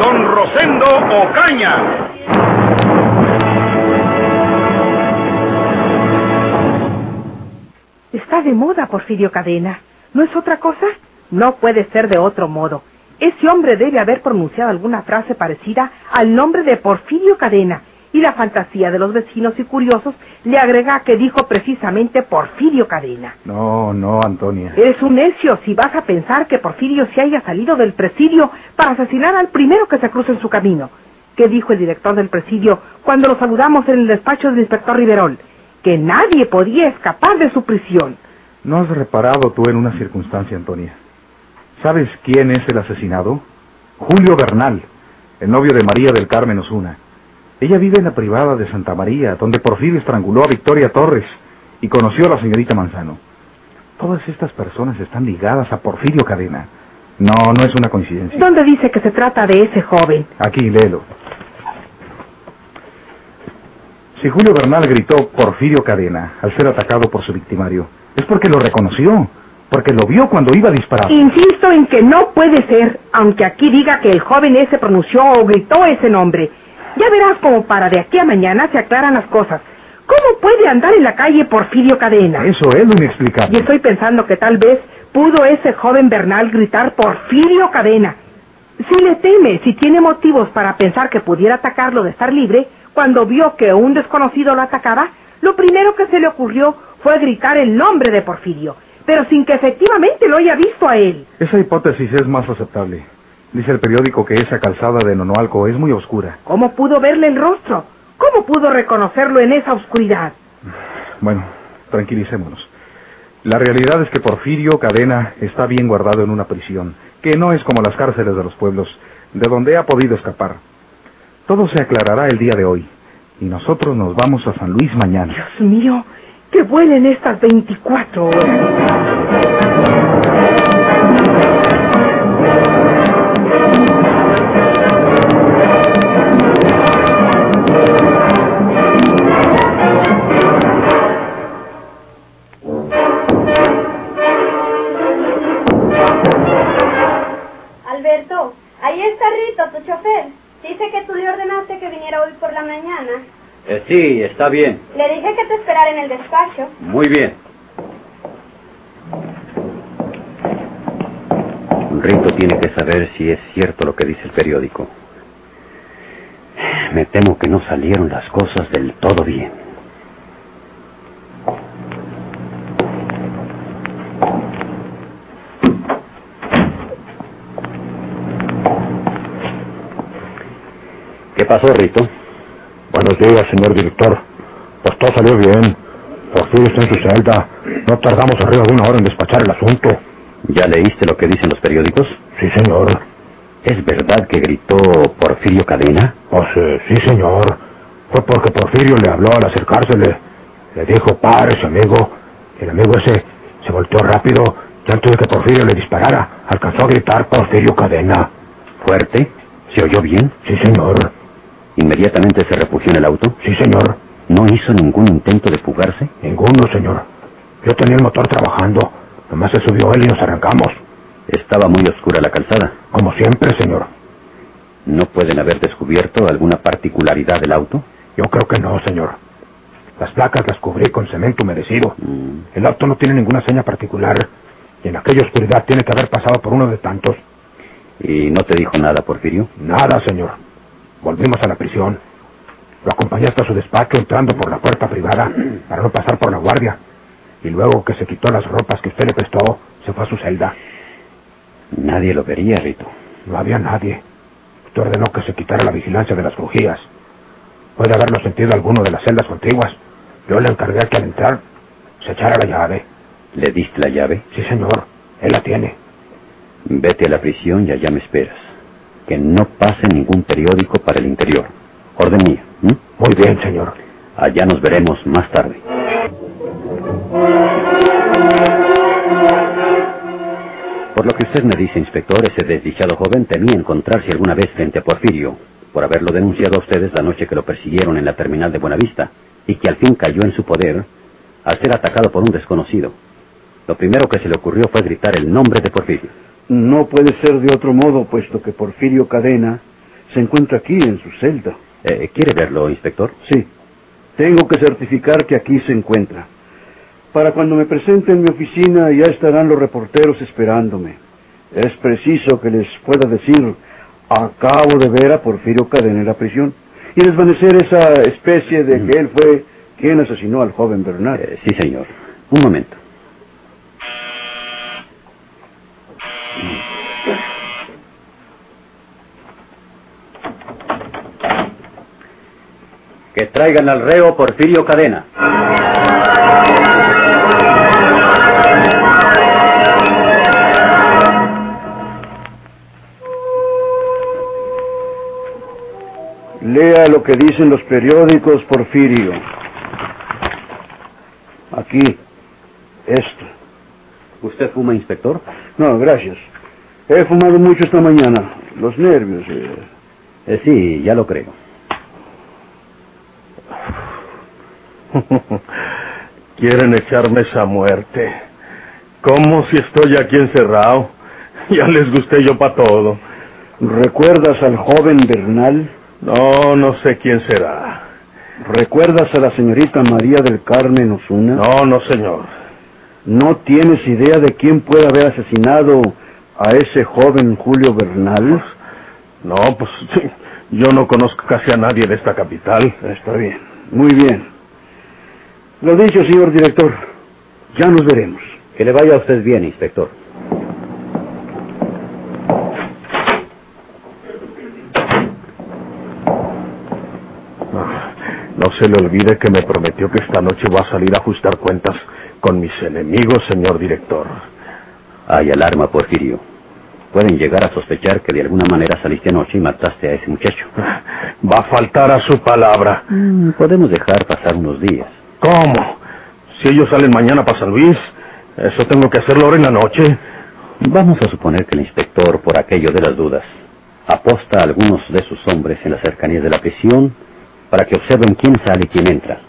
Don Rosendo Ocaña. Está de moda, Porfirio Cadena. ¿No es otra cosa? No puede ser de otro modo. Ese hombre debe haber pronunciado alguna frase parecida al nombre de Porfirio Cadena, y la fantasía de los vecinos y curiosos le agrega que dijo precisamente Porfirio Cadena. No, no, Antonia. Eres un necio si vas a pensar que Porfirio se haya salido del presidio para asesinar al primero que se cruce en su camino. ¿Qué dijo el director del presidio cuando lo saludamos en el despacho del inspector Riverol? Que nadie podía escapar de su prisión. ¿No has reparado tú en una circunstancia, Antonia? ¿Sabes quién es el asesinado? Julio Bernal, el novio de María del Carmen Osuna. Ella vive en la privada de Santa María, donde Porfirio estranguló a Victoria Torres y conoció a la señorita Manzano. Todas estas personas están ligadas a Porfirio Cadena. No, no es una coincidencia. ¿Dónde dice que se trata de ese joven? Aquí, léelo. Si Julio Bernal gritó Porfirio Cadena al ser atacado por su victimario, es porque lo reconoció, porque lo vio cuando iba a disparar. Insisto en que no puede ser, aunque aquí diga que el joven ese pronunció o gritó ese nombre. Ya verás como para de aquí a mañana se aclaran las cosas. ¿Cómo puede andar en la calle Porfirio Cadena? Eso es lo inexplicable. Y estoy pensando que tal vez pudo ese joven Bernal gritar Porfirio Cadena. Si le teme, si tiene motivos para pensar que pudiera atacarlo de estar libre, cuando vio que un desconocido lo atacaba, lo primero que se le ocurrió fue gritar el nombre de Porfirio, pero sin que efectivamente lo haya visto a él. Esa hipótesis es más aceptable. Dice el periódico que esa calzada de Nonoalco es muy oscura. ¿Cómo pudo verle el rostro? ¿Cómo pudo reconocerlo en esa oscuridad? Bueno, tranquilicémonos. La realidad es que Porfirio Cadena está bien guardado en una prisión, que no es como las cárceles de los pueblos, de donde ha podido escapar. Todo se aclarará el día de hoy, y nosotros nos vamos a San Luis mañana. Dios mío, que vuelen estas 24 horas. Sí, está bien. Le dije que te esperara en el despacho. Muy bien. Rito tiene que saber si es cierto lo que dice el periódico. Me temo que no salieron las cosas del todo bien. ¿Qué pasó, Rito? Buenos días, señor director. Pues todo salió bien. Porfirio está en su celda. No tardamos arriba de una hora en despachar el asunto. ¿Ya leíste lo que dicen los periódicos? Sí, señor. ¿Es verdad que gritó Porfirio Cadena? Pues eh, sí, señor. Fue porque Porfirio le habló al acercársele. Le dijo, párese, amigo. El amigo ese se volteó rápido y antes de que Porfirio le disparara, alcanzó a gritar Porfirio Cadena. ¿Fuerte? ¿Se oyó bien? Sí, señor. ¿Inmediatamente se refugió en el auto? Sí, señor. ¿No hizo ningún intento de fugarse? Ninguno, señor. Yo tenía el motor trabajando. Nomás se subió él y nos arrancamos. Estaba muy oscura la calzada. Como siempre, señor. ¿No pueden haber descubierto alguna particularidad del auto? Yo creo que no, señor. Las placas las cubrí con cemento humedecido. Mm. El auto no tiene ninguna seña particular. Y en aquella oscuridad tiene que haber pasado por uno de tantos. ¿Y no te dijo nada, Porfirio? Nada, señor. Volvimos a la prisión. Lo acompañé hasta su despacho entrando por la puerta privada para no pasar por la guardia. Y luego que se quitó las ropas que usted le prestó, se fue a su celda. Nadie lo vería, Rito. No había nadie. Usted ordenó que se quitara la vigilancia de las crujías. Puede haberlo sentido alguno de las celdas contiguas. Yo le encargué que al entrar se echara la llave. ¿Le diste la llave? Sí, señor. Él la tiene. Vete a la prisión y allá me esperas. Que no pase ningún periódico para el interior. Orden mía. Muy bien, señor. Allá nos veremos más tarde. Por lo que usted me dice, inspector, ese desdichado joven temía encontrarse alguna vez frente a Porfirio, por haberlo denunciado a ustedes la noche que lo persiguieron en la terminal de Buenavista, y que al fin cayó en su poder al ser atacado por un desconocido. Lo primero que se le ocurrió fue gritar el nombre de Porfirio. No puede ser de otro modo, puesto que Porfirio Cadena se encuentra aquí en su celda. Eh, ¿Quiere verlo, inspector? Sí, tengo que certificar que aquí se encuentra. Para cuando me presente en mi oficina ya estarán los reporteros esperándome. Es preciso que les pueda decir, acabo de ver a Porfirio Cadena en la prisión, y desvanecer esa especie de que él fue quien asesinó al joven Bernal. Eh, sí, señor. Un momento. Que traigan al reo Porfirio Cadena. Lea lo que dicen los periódicos, Porfirio. Aquí, esto. ¿Usted fuma, inspector? No, gracias. He fumado mucho esta mañana. Los nervios. eh. Eh, sí, ya lo creo. Quieren echarme esa muerte. ¿Cómo si estoy aquí encerrado? Ya les gusté yo para todo. ¿Recuerdas al joven Bernal? No, no sé quién será. ¿Recuerdas a la señorita María del Carmen Osuna? No, no, señor. ¿No tienes idea de quién puede haber asesinado a ese joven Julio Bernal? No, pues yo no conozco casi a nadie de esta capital. Está bien, muy bien. Lo dicho, señor director. Ya nos veremos. Que le vaya a usted bien, inspector. No se le olvide que me prometió que esta noche va a salir a ajustar cuentas con mis enemigos, señor director. Hay alarma, Porfirio. Pueden llegar a sospechar que de alguna manera saliste anoche y mataste a ese muchacho. Va a faltar a su palabra. Mm, podemos dejar pasar unos días. ¿Cómo? Si ellos salen mañana para San Luis, eso tengo que hacerlo ahora en la noche. Vamos a suponer que el inspector, por aquello de las dudas, aposta a algunos de sus hombres en las cercanías de la prisión para que observen quién sale y quién entra.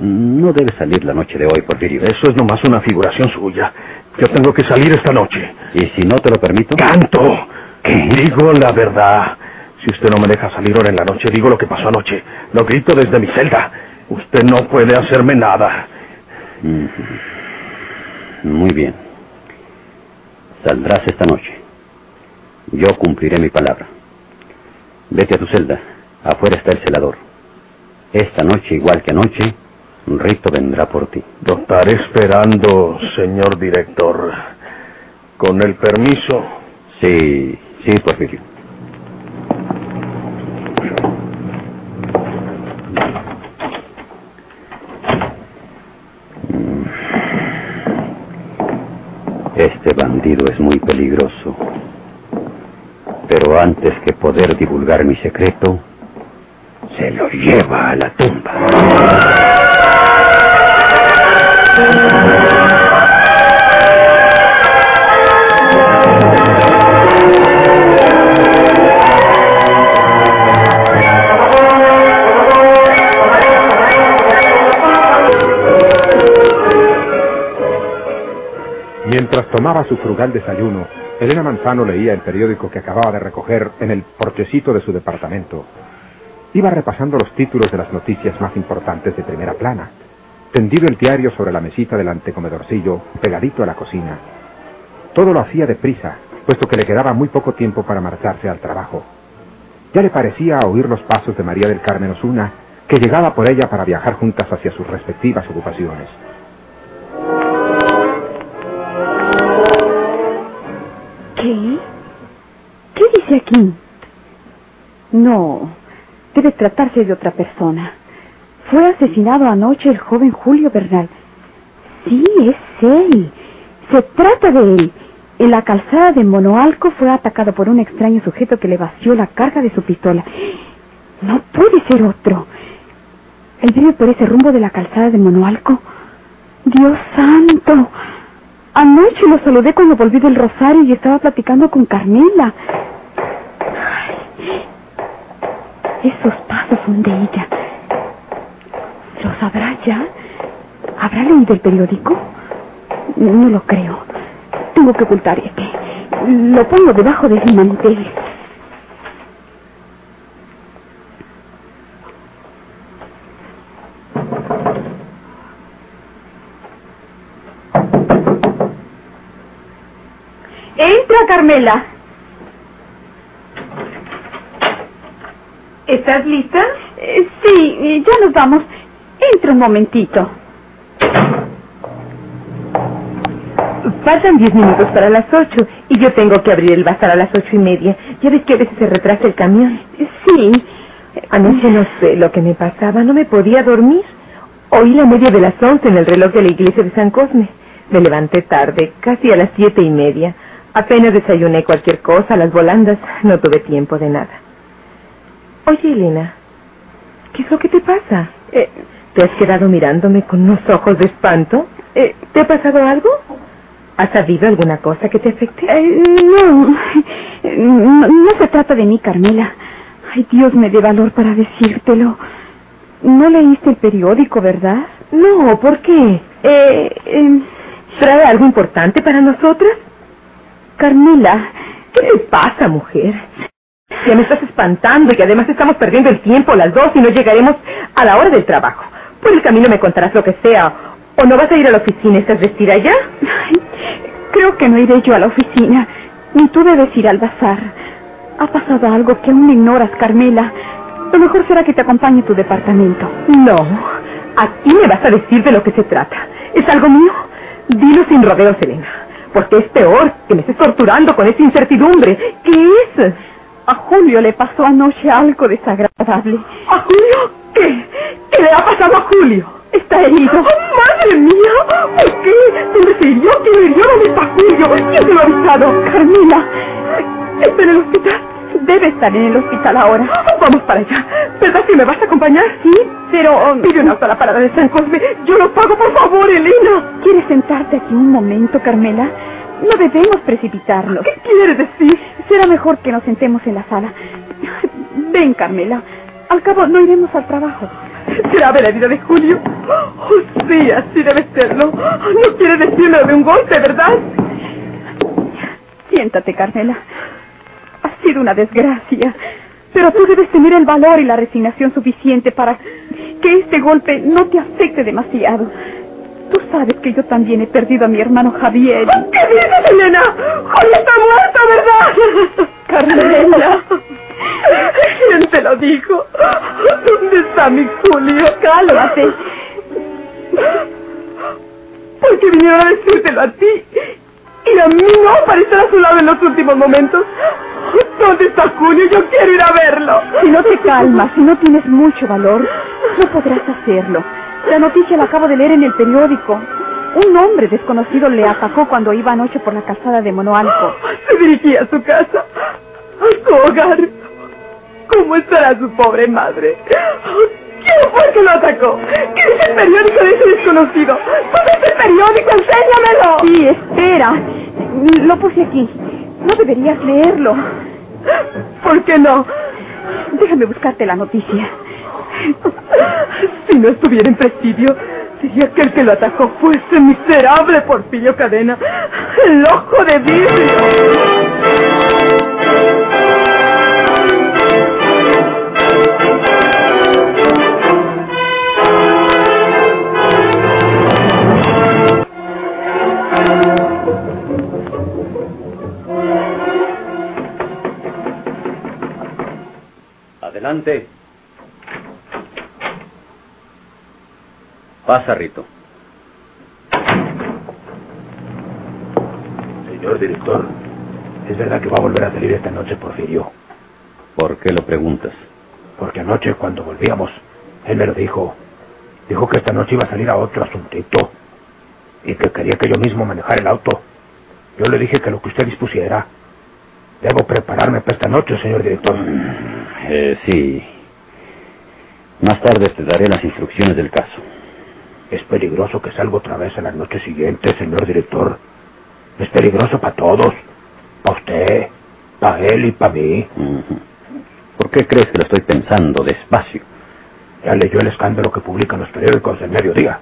No debe salir la noche de hoy, Porfirio. Eso es nomás una figuración suya. Yo tengo que salir esta noche. ¿Y si no te lo permito? ¡Canto! Digo la verdad. Si usted no me deja salir ahora en la noche, digo lo que pasó anoche. Lo grito desde mi celda. Usted no puede hacerme nada. Mm. Muy bien. Saldrás esta noche. Yo cumpliré mi palabra. Vete a tu celda. Afuera está el celador. Esta noche, igual que anoche, Rito vendrá por ti. Lo estaré esperando, señor director. Con el permiso. Sí, sí, Porfirio. Este bandido es muy peligroso. Pero antes que poder divulgar mi secreto, se lo lleva a la tumba. Mientras tomaba su frugal desayuno, Elena Manzano leía el periódico que acababa de recoger en el porchecito de su departamento. Iba repasando los títulos de las noticias más importantes de primera plana. Tendido el diario sobre la mesita del antecomedorcillo, pegadito a la cocina. Todo lo hacía deprisa, puesto que le quedaba muy poco tiempo para marcharse al trabajo. Ya le parecía oír los pasos de María del Carmen Osuna, que llegaba por ella para viajar juntas hacia sus respectivas ocupaciones. ¿Qué? ¿Qué dice aquí? No, debe tratarse de otra persona. Fue asesinado anoche el joven Julio Bernal. Sí, es él. Se trata de él. En la calzada de Monoalco fue atacado por un extraño sujeto que le vació la carga de su pistola. No puede ser otro. Él vive por ese rumbo de la calzada de Monoalco. Dios santo. Anoche lo saludé cuando volví del Rosario y estaba platicando con Carmela. Esos pasos son de ella. ¿Lo sabrá ya? ¿Habrá leído el periódico? No lo creo. Tengo que ocultar este. Lo pongo debajo de mi mantel. Entra, Carmela. ¿Estás lista? Eh, sí, ya nos vamos. Entra un momentito. Faltan diez minutos para las ocho y yo tengo que abrir el bazar a las ocho y media. Ya ves que a veces se retrasa el camión. Sí. Anoche no sé lo que me pasaba, no me podía dormir. Oí la media de las once en el reloj de la iglesia de San Cosme. Me levanté tarde, casi a las siete y media. Apenas desayuné cualquier cosa, las volandas, no tuve tiempo de nada. Oye, Elena, ¿qué es lo que te pasa? Eh, ¿Te has quedado mirándome con unos ojos de espanto? eh, ¿Te ha pasado algo? ¿Has sabido alguna cosa que te afecte? eh, no, no, no se trata de mí, Carmela. Ay, Dios me dé valor para decírtelo. No leíste el periódico, ¿verdad? No, ¿por qué? Eh, ¿Trae algo importante para nosotras? Carmela, ¿Qué te pasa, mujer? Ya me estás espantando y además estamos perdiendo el tiempo las dos y no llegaremos a la hora del trabajo. Por el camino me contarás lo que sea. ¿O no vas a ir a la oficina? ¿Estás vestida ya? ay, creo que no iré yo a la oficina. Ni tú debes ir al bazar. Ha pasado algo que aún ignoras, Carmela. Lo mejor será que te acompañe a tu departamento. No. Aquí me vas a decir de lo que se trata. ¿Es algo mío? Dilo sin rodeos, Elena. Porque es peor que me estés torturando con esa incertidumbre. ¿Qué es? A Julio le pasó anoche algo desagradable. ¿A Julio? ¿Qué? ¿Qué le ha pasado a Julio? Está herido. ¡Oh, ¡Madre mía! ¿Por qué? ¿Dónde se hirió? ¿Quién lo hirió? ¿Dónde está Julio? ¿Quién te lo ha avisado? Carmela, ¿Está en el hospital? debe estar en el hospital ahora. Vamos para allá. ¿Verdad que me vas a acompañar? Sí, pero... um, Pide un auto a la parada de San Cosme. Yo lo pago, por favor, Elena. ¿Quieres sentarte aquí un momento, Carmela? No debemos precipitarnos. ¿Qué quieres decir? Será mejor que nos sentemos en la sala. Ven, Carmela. Al cabo, no iremos al trabajo. ¿Grave la vida de Julio? Oh, sí, así debe serlo. No quiere decirme de un golpe, ¿verdad? Siéntate, Carmela. Ha sido una desgracia. Pero tú debes tener el valor y la resignación suficiente para que este golpe no te afecte demasiado. Tú sabes que yo también he perdido a mi hermano Javier. ¿Qué dices, Elena? Julio está muerto, ¿verdad? Carmela. ¿Quién te lo dijo? ¿Dónde está mi Julio? Cálmate. ¿Por qué vinieron a decírtelo a ti? Y a mí no aparecer a su lado en los últimos momentos. ¿Dónde está Julio? Yo quiero ir a verlo. Si no te calmas, si no tienes mucho valor, no podrás hacerlo. La noticia la acabo de leer en el periódico. Un hombre desconocido le atacó cuando iba anoche por la calzada de Monoalco. Se dirigía a su casa, a su hogar. ¿Cómo estará su pobre madre? ¿Quién fue que lo atacó? ¿Qué dice el periódico de ese desconocido? ¿Dónde está el periódico? ¡Enséñamelo! Sí, espera. Lo puse aquí. No deberías leerlo. ¿Por qué no? Déjame buscarte la noticia. Si no estuviera en presidio, sería que el que lo atacó fuese miserable Porfirio Cadena, el ojo de vidrio. Adelante. Pasa, Rito. Señor director, ¿es verdad que va a volver a salir esta noche Porfirio? ¿Por qué lo preguntas? Porque anoche cuando volvíamos, él me lo dijo. Dijo que esta noche iba a salir a otro asuntito. Y que quería que yo mismo manejara el auto. Yo le dije que lo que usted dispusiera. Debo prepararme para esta noche, señor director. Eh, sí. Más tarde te daré las instrucciones del caso. Es peligroso que salga otra vez en las noches siguientes, señor director. Es peligroso para todos. Para usted, para él y para mí. ¿Por qué crees que lo estoy pensando despacio? Ya leyó el escándalo que publican los periódicos del mediodía.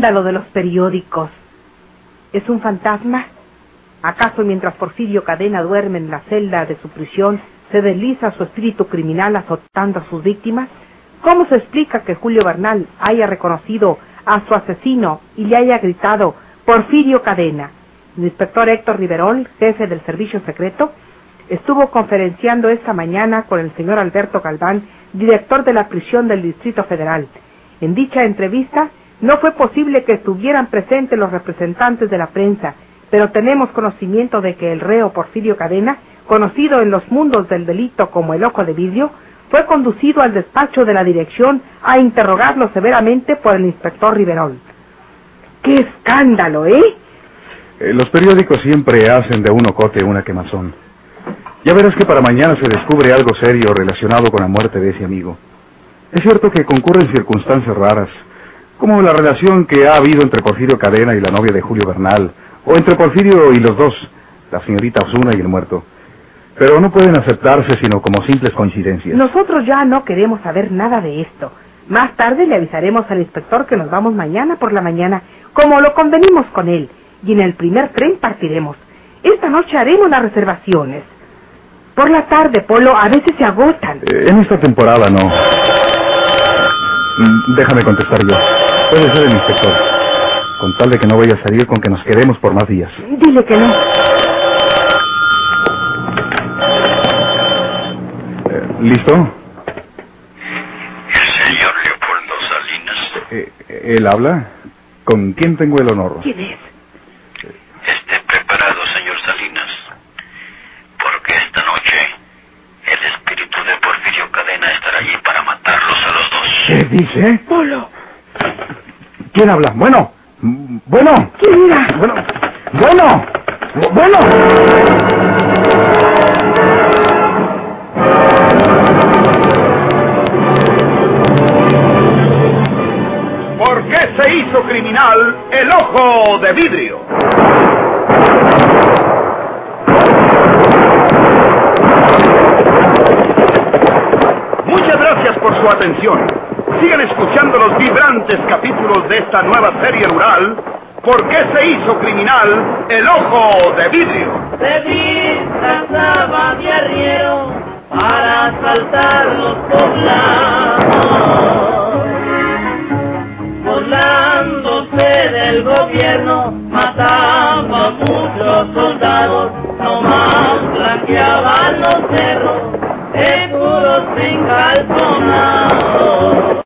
Escándalo de los periódicos! ¿Es un fantasma? ¿Acaso mientras Porfirio Cadena duerme en la celda de su prisión se desliza su espíritu criminal azotando a sus víctimas? ¿Cómo se explica que Julio Bernal haya reconocido a su asesino y le haya gritado Porfirio Cadena? El inspector Héctor Riverol, jefe del servicio secreto, estuvo conferenciando esta mañana con el señor Alberto Galván, director de la prisión del Distrito Federal. En dicha entrevista no fue posible que estuvieran presentes los representantes de la prensa, pero tenemos conocimiento de que el reo Porfirio Cadena, conocido en los mundos del delito como el ojo de vidrio, fue conducido al despacho de la dirección a interrogarlo severamente por el inspector Riverol. ¡Qué escándalo, eh! Eh, Los periódicos siempre hacen de un ocote una quemazón. Ya verás que para mañana se descubre algo serio relacionado con la muerte de ese amigo. Es cierto que concurren circunstancias raras, como la relación que ha habido entre Porfirio Cadena y la novia de Julio Bernal, o entre Porfirio y los dos, la señorita Osuna y el muerto. Pero no pueden aceptarse sino como simples coincidencias. Nosotros ya no queremos saber nada de esto. Más tarde le avisaremos al inspector que nos vamos mañana por la mañana, como lo convenimos con él, y en el primer tren partiremos. Esta noche haremos las reservaciones. Por la tarde, Polo, a veces se agotan. Eh, en esta temporada no. Mm, Déjame contestar yo. Puede ser el inspector. Con tal de que no vaya a salir con que nos quedemos por más días. Dile que no. Eh, ¿Listo? El señor Leopoldo Salinas Eh, ¿Él habla? ¿Con quién tengo el honor? ¿Quién es? esté preparado, señor Salinas, porque esta noche el espíritu de Porfirio Cadena estará allí para matarlos a los dos. ¿Qué dice? Polo. ¿Quién habla? Bueno. Bueno. ¿Quién era? Bueno. Bueno. Bueno. ¿Por qué se hizo criminal el ojo de vidrio? Muchas gracias por su atención. Sigan escuchando los vibrantes capítulos de esta nueva serie rural. ¿Por qué se hizo criminal el ojo de vidrio? Se disfrazaba de arriero para asaltar los poblados. Burlándose del gobierno, mataba a muchos soldados, nomás blanqueaban los cerros, de puros encalzonados.